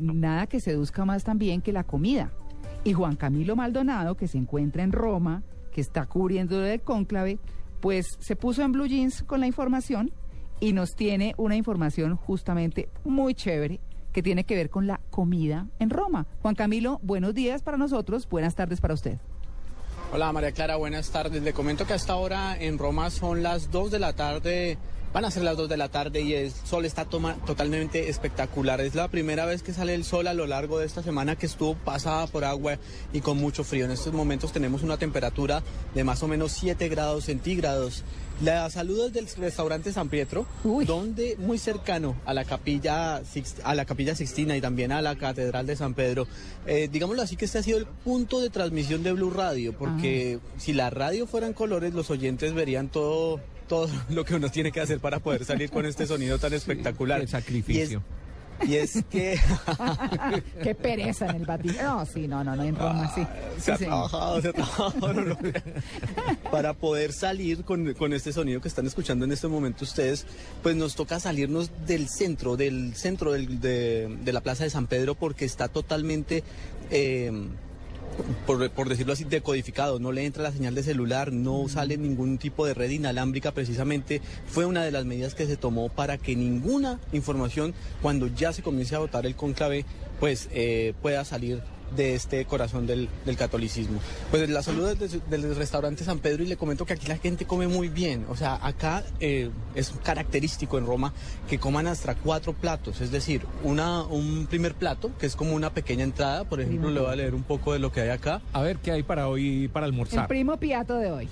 Nada que seduzca más también que la comida. Y Juan Camilo Maldonado, que se encuentra en Roma, que está cubriendo el cónclave, pues se puso en blue jeans con la información y nos tiene una información justamente muy chévere que tiene que ver con la comida en Roma. Juan Camilo, buenos días para nosotros, buenas tardes para usted. Hola María Clara, buenas tardes. Le comento que hasta ahora en Roma son las 2 de la tarde Van a ser las 2 de la tarde y el sol está toma, totalmente espectacular. Es la primera vez que sale el sol a lo largo de esta semana que estuvo pasada por agua y con mucho frío. En estos momentos tenemos una temperatura de más o menos 7 grados centígrados. La salud es del restaurante San Pietro, donde muy cercano a la capilla a la capilla Sixtina y también a la catedral de San Pedro. Eh, digámoslo así que este ha sido el punto de transmisión de Blue Radio, porque ah. si la radio fuera en colores, los oyentes verían todo todo lo que uno tiene que hacer para poder salir con este sonido tan espectacular. el sacrificio. Y es, que... Qué pereza en el Vaticano. No, sí, no, no, no, en Roma, sí. se, ha trabajado, se ha trabajado, Para poder salir con, con, este sonido que están escuchando en este momento ustedes, pues nos toca salirnos del centro, del centro del, de, de, la Plaza de San Pedro, porque está totalmente... Eh, por, decirlo así, decodificado, no le entra la señal de celular, no sale ningún tipo de red inalámbrica, precisamente fue una de las medidas que se tomó para que ninguna información, cuando ya se comience a votar el conclave, pues eh, pueda salir de este corazón del, catolicismo. Pues la salud del, restaurante San Pedro y le comento que aquí la gente come muy bien. O sea, acá eh, es característico en Roma que coman hasta cuatro platos, es decir, una, un primer plato que es como una pequeña entrada. Por ejemplo, le voy a leer un poco de lo que hay acá. A ver qué hay para hoy, para almorzar. El primo piato de hoy.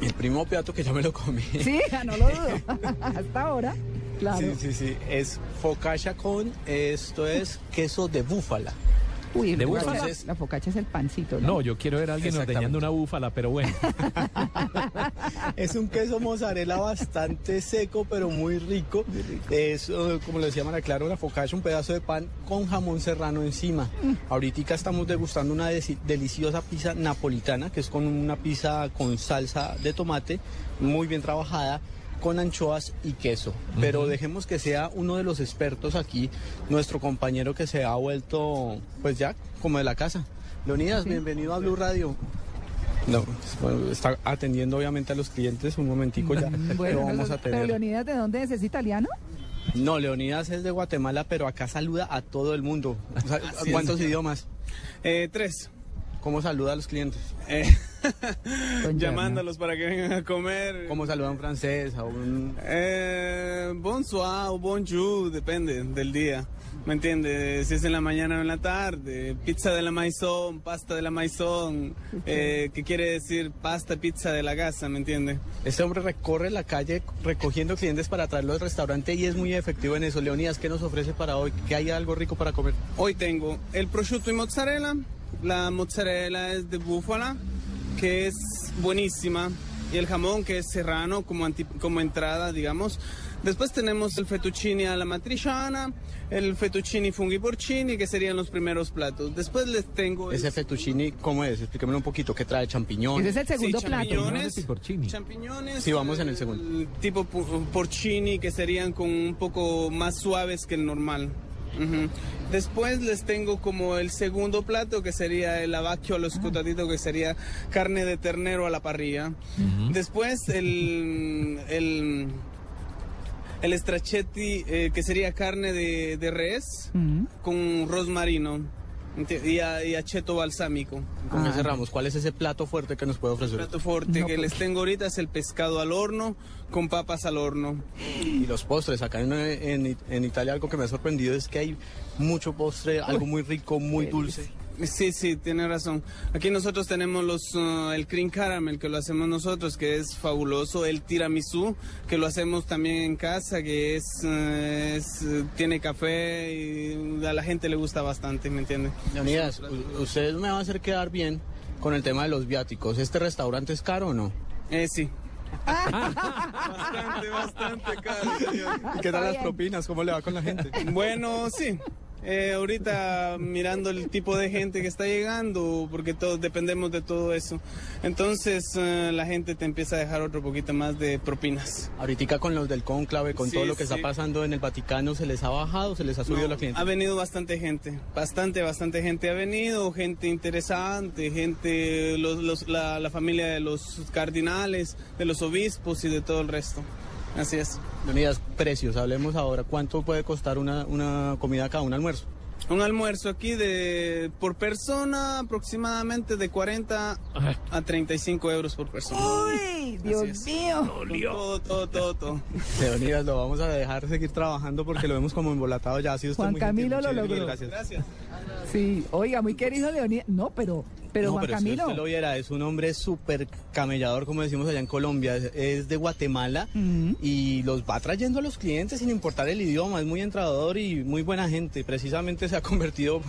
El primo piato que ya me lo comí. Sí, no lo dudo. Hasta ahora. Claro. Sí, sí, sí. Es focaccia con, esto es queso de búfala. Uy, de búfala. La, focacha es el pancito. ¿no? yo quiero ver a alguien ordeñando una búfala, pero bueno. es un queso mozzarella bastante seco, pero muy rico. Es, eh, como le decía María Clara, una focacha, un pedazo de pan con jamón serrano encima. Mm. Ahorita estamos degustando una deliciosa pizza napolitana, que es con una pizza con salsa de tomate, muy bien trabajada con anchoas y queso. Pero dejemos que sea uno de los expertos aquí, nuestro compañero que se ha vuelto, pues ya, como de la casa. Leonidas, bienvenido a Blue Radio. No, está atendiendo obviamente a los clientes, un momentico ya bueno, vamos a tener. Leonidas de dónde es? ¿Es italiano? No, Leonidas es de Guatemala, pero acá saluda a todo el mundo. ¿Cuántos idiomas? Eh, tres. ¿Cómo saluda a los clientes? Eh, llamándolos para que vengan a comer. ¿Cómo saluda en francés? A un... eh, bonsoir o bonjour, depende del día. ¿Me entiendes? Si es en la mañana o en la tarde. Pizza de la maizón, pasta de la maizón. Eh, ¿Qué quiere decir pasta, pizza de la casa? ¿Me entiende? Este hombre recorre la calle recogiendo clientes para traerlo al restaurante y es muy efectivo en eso. Leonidas, ¿qué nos ofrece para hoy? ¿Que hay algo rico para comer? Hoy tengo el prosciutto y mozzarella la mozzarella es de búfala, que es buenísima. Y el jamón, que es serrano como, como entrada, digamos. Después tenemos el fettuccine a la matriciana, el fettuccine funghi porcini, que serían los primeros platos. Después les tengo... ¿Ese fettuccine cómo es? Explícame un poquito, ¿qué trae? ¿Champiñones? Ese es el segundo plato. Champiñones, champiñones. Sí, vamos en el segundo. Tipo porcini, que serían con un poco más suaves que el normal. Después les tengo como el segundo plato que sería el abacchio a los ah. que sería carne de ternero a la parrilla. Después el, el, el stracchetti eh, que sería carne de, de res con rosmarino y, a, cheto balsámico. ¿Con qué ah, cerramos? ¿Cuál es ese plato fuerte que nos puede ofrecer? El plato fuerte que les tengo ahorita es el pescado al horno con papas al horno. Y los postres, acá en, en Italia algo que me ha sorprendido es que hay mucho postre, algo muy rico, muy dulce. Sí, sí, tiene razón. Aquí nosotros tenemos los, uh, el cream caramel que lo hacemos nosotros, que es fabuloso. El tiramisú, que lo hacemos también en casa, que es, uh, tiene café y a la gente le gusta bastante, ¿me entiende? Leonidas, ustedes me van a hacer quedar bien con el tema de los viáticos. ¿Este restaurante es caro o no? Eh, sí. bastante, bastante caro. ¿Qué tal las propinas? ¿Cómo le va con la gente? Bueno, sí. Eh, ahorita mirando el tipo de gente que está llegando, porque todos dependemos de todo eso. Entonces eh, la gente te empieza a dejar otro poquito más de propinas. Ahorita con los del cónclave, con Sí, todo lo que sí. está pasando en el Vaticano, ¿se les ha bajado, se les ha subido No, la cliente? Ha venido bastante gente, bastante, bastante gente ha venido, gente interesante, gente, los, los- la, la familia de los cardinales, de los obispos y de todo el resto. Así es. Leonidas, precios, hablemos ahora. ¿Cuánto puede costar una, una comida acá, un almuerzo? Un almuerzo aquí de por persona aproximadamente de 40 a 35 euros por persona. ¡Uy, Dios mío! Todo, todo, todo, todo. Leonidas, lo vamos a dejar seguir trabajando porque lo vemos como embolatado ya. Ha sido usted Juan muy gentil. Camilo lo logró. Gracias. Gracias. Sí, oiga, muy querido Leonidas. No, pero, pero no, Juan pero Camilo. si usted lo viera, es un hombre súper camellador, como decimos allá en Colombia. Es, es de Guatemala Ujú. y los va trayendo a los clientes sin importar el idioma. Es muy entrador y muy buena gente. Precisamente se ha convertido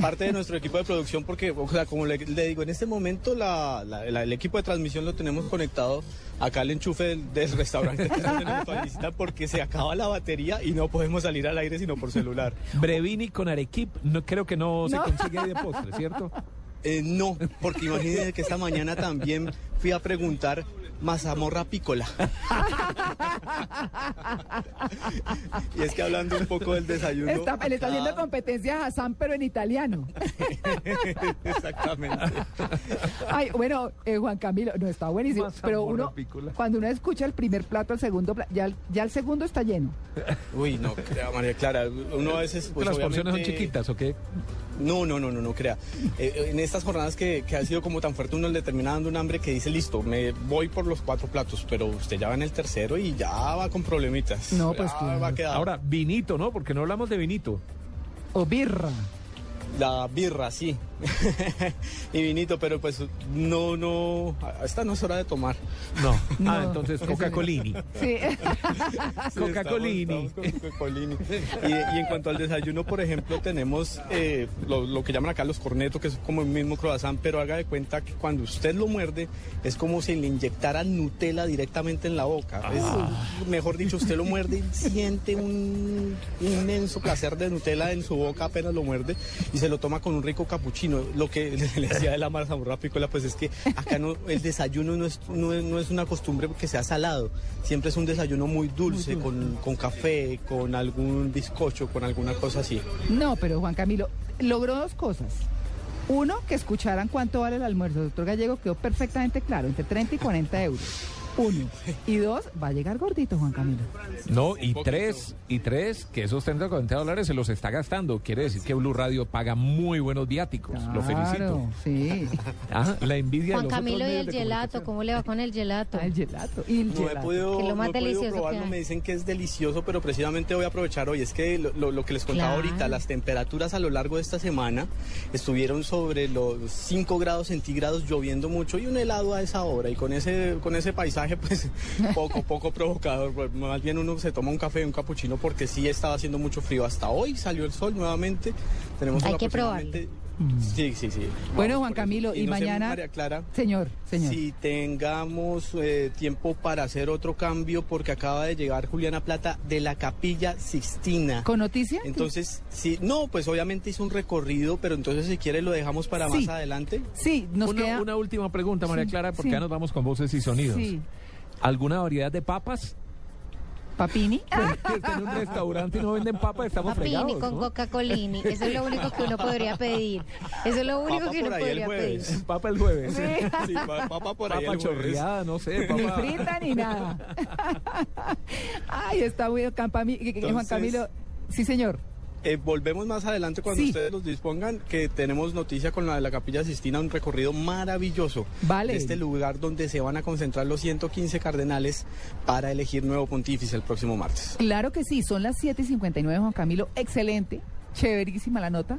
parte de nuestro equipo de producción porque, o sea, como le, le digo, en este momento la- la- la- el equipo de transmisión lo tenemos conectado acá al enchufe del, del restaurante que tenemos para visitar porque se acaba la batería y no podemos salir al aire sino por celular. Brevini con Arequip, no, creo que no, se No. consigue ahí de postre, ¿cierto? Eh, no, porque imagínense que esta mañana también fui a preguntar mazamorra pícola. y es que hablando un poco del desayuno. Está, le está haciendo competencia a Hassan, pero en italiano. Exactamente. Ay, bueno, eh, Juan Camilo, no está buenísimo. Mazamorra Pero uno, pícola. cuando uno escucha el primer plato, el segundo plato, ya, el- ya el segundo está lleno. Uy, no, María Clara. Uno a veces. Pues, ¿Las porciones son chiquitas o qué? No, no, no, no, no crea. Eh, en estas jornadas que, que ha sido como tan fuerte, uno le termina dando un hambre que dice, listo, me voy por los cuatro platos, pero usted ya va en el tercero y ya va con problemitas. No, pues, Ya claro. va a quedar. Ahora, vinito, ¿no? Porque no hablamos de vinito. O birra. La birra, sí. y vinito, pero pues no, no, esta no es hora de tomar. No. No. Ah, entonces Coca-Colini. Sí. Sí, Coca-Colini. Coca-Colini. Y, y en cuanto al desayuno, por ejemplo, tenemos eh, lo, lo que llaman acá los cornetos, que es como el mismo croissant, pero haga de cuenta que cuando usted lo muerde, es como si le inyectara Nutella directamente en la boca. Es, mejor dicho, usted lo muerde y siente un inmenso placer de Nutella en su boca apenas lo muerde y se lo toma con un rico capuchino. Lo que le decía de la mazamorra pícola, pues es que acá no, el desayuno no es, no, es, no es una costumbre que sea salado, siempre es un desayuno muy dulce, con, con café, con algún bizcocho, con alguna cosa así. No, pero Juan Camilo logró dos cosas. Uno, que escucharan cuánto vale el almuerzo. El doctor Gallego quedó perfectamente claro, entre 30 y 40 euros. Uno. Y dos, va a llegar gordito, Juan Camilo. No, y tres, y tres, que esos 30 o 40 dólares se los está gastando. Quiere decir que Blue Radio paga muy buenos viáticos. Lo felicito. Claro, Sí. Ah, la envidia Juan de los Camilo otros y el gelato. ¿cómo le va con el gelato? Ah, el gelato. Y el No he podido, Que es lo más no he podido delicioso que probarlo, hay. me dicen que es delicioso, pero precisamente voy a aprovechar hoy. Es que lo, lo- lo que les contaba Claro. ahorita, las temperaturas a lo largo de esta semana estuvieron sobre los 5 grados centígrados, lloviendo mucho y un helado a esa hora. Y con ese, con ese paisaje, pues poco, poco provocador. Pues, Más bien uno se toma un café, un capuchino, porque sí estaba haciendo mucho frío. Hasta hoy salió el sol nuevamente. Tenemos Hay que aproximadamente- Sí, sí, sí. Bueno, Juan. Camilo, y no sé, mañana- María Clara. Señor, señor. Si tengamos eh, tiempo para hacer otro cambio, porque acaba de llegar Juliana Plata de la Capilla Sixtina. ¿Con noticia? Entonces, sí, no, pues obviamente hizo un recorrido, pero entonces si quiere lo dejamos para Sí. más adelante. Sí, nos una, queda... una última pregunta, María Sí, Clara, porque sí. ya nos vamos con voces y sonidos. Sí. ¿Alguna variedad de papas? Papini. Que está en un restaurante y no venden papas, estamos Papini fregados, con ¿no? Coca-Colini. Eso es lo único que uno podría pedir. Eso es lo único Papa que uno podría jueves. pedir. Papa el jueves. Sí, pa- papa por ahí Papa el jueves. chorreada, no sé, Ni papa... frita ni nada. Ay, está muy Juan Camilo. Sí, señor. Eh, volvemos más adelante cuando Sí. ustedes los dispongan, que tenemos noticia con la de la Capilla Sistina, un recorrido maravilloso Vale. este lugar donde se van a concentrar los 115 cardenales para elegir nuevo pontífice el próximo martes. Claro que sí, son las 7 y 59, Juan Camilo. Excelente, chéverísima la nota.